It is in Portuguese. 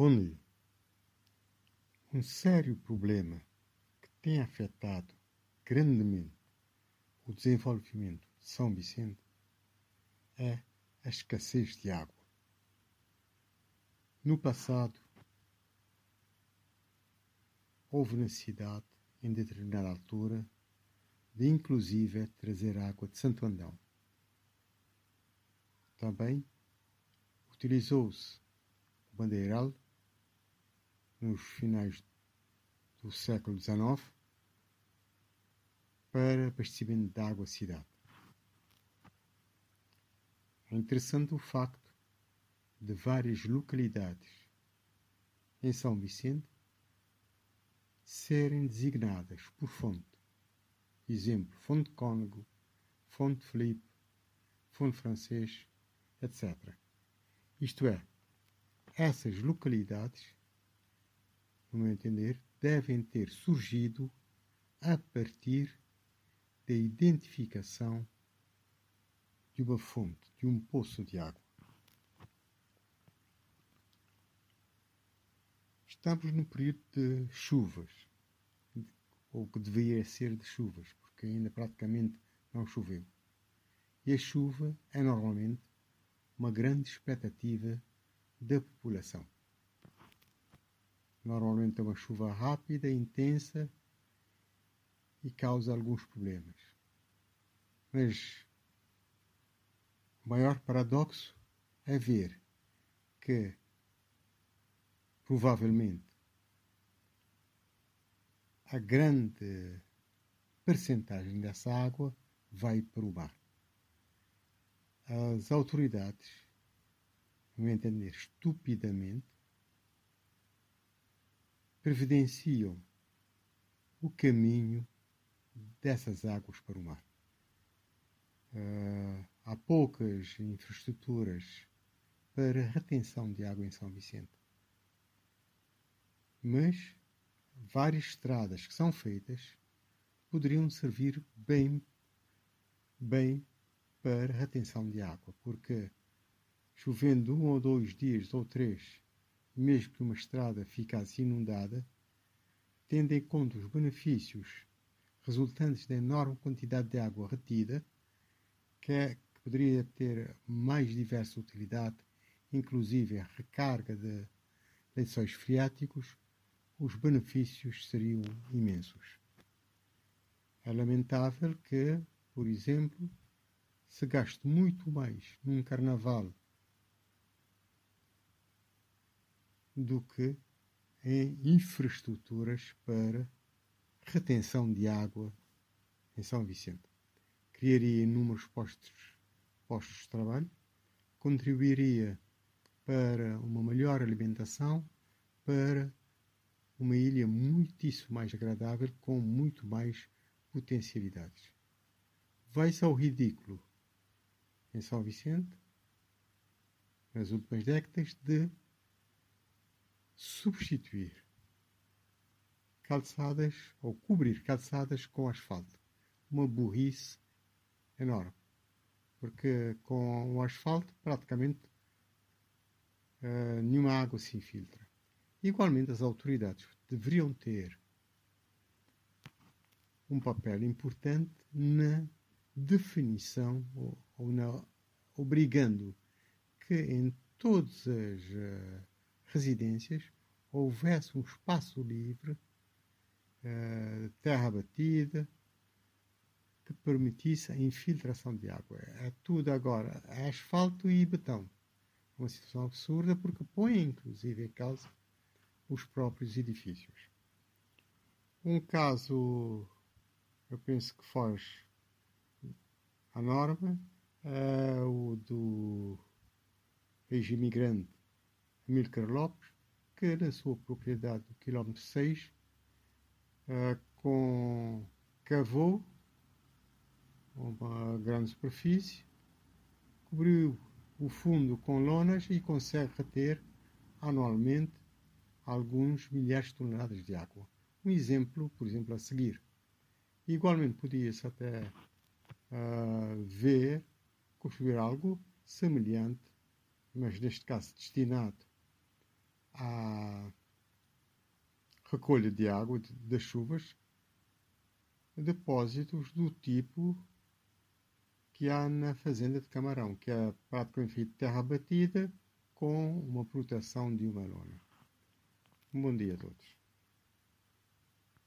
responde-lhe: um sério problema que tem afetado grandemente o desenvolvimento de São Vicente é a escassez de água. No passado, houve necessidade, em determinada altura, de inclusive trazer água de Santo Andão. Também utilizou-se o bandeiral nos finais do século XIX para abastecimento de água à cidade. É interessante o facto de várias localidades em São Vicente serem designadas por fonte. Exemplo, Fonte Cônego, Fonte Felipe, Fonte Francês, etc. Isto é, essas localidades, no meu entender, devem ter surgido a partir da identificação de uma fonte, de um poço de água. Estamos no período de chuvas, ou que deveria ser de chuvas, porque ainda praticamente não choveu. E a chuva é normalmente uma grande expectativa da população. Normalmente é uma chuva rápida, intensa e causa alguns problemas. Mas o maior paradoxo é ver que, provavelmente, a grande percentagem dessa água vai para o mar. As autoridades, no meu entender, estupidamente, previdenciam o caminho dessas águas para o mar. Uh, há poucas infraestruturas para retenção de água em São Vicente. Mas várias estradas que são feitas poderiam servir bem, bem para retenção de água, porque chovendo um ou dois dias ou três, mesmo que uma estrada ficasse inundada, tendo em conta os benefícios resultantes da enorme quantidade de água retida, que, é, que poderia ter mais diversa utilidade, inclusive a recarga de lençóis freáticos, os benefícios seriam imensos. É lamentável que, por exemplo, se gaste muito mais num carnaval do que em infraestruturas para retenção de água em São Vicente. Criaria inúmeros postos, postos de trabalho, contribuiria para uma melhor alimentação, para uma ilha muitíssimo mais agradável, com muito mais potencialidades. Vai-se ao ridículo em São Vicente, nas últimas décadas, de substituir calçadas ou cobrir calçadas com asfalto. Uma burrice enorme. Porque com o asfalto praticamente uh, nenhuma água se infiltra. Igualmente, as autoridades deveriam ter um papel importante na definição ou, ou na, obrigando que em todas as uh, residências houvesse um espaço livre eh, terra batida, que permitisse a infiltração de água. É tudo agora é asfalto e betão. Uma situação absurda porque põe inclusive em causa os próprios edifícios. Um caso, eu penso que foge à norma, é o do ex-imigrante Amílcar Lopes, que na sua propriedade do quilómetro 6 uh, com cavou uma grande superfície, cobriu o fundo com lonas e consegue reter anualmente alguns milhares de toneladas de água. Um exemplo, por exemplo, a seguir. Igualmente podia-se até uh, ver, construir algo semelhante, mas neste caso destinado à recolha de água das chuvas depósitos do tipo que há na fazenda de Camarão, que é praticamente terra batida com uma proteção de uma lona. Um bom dia a todos.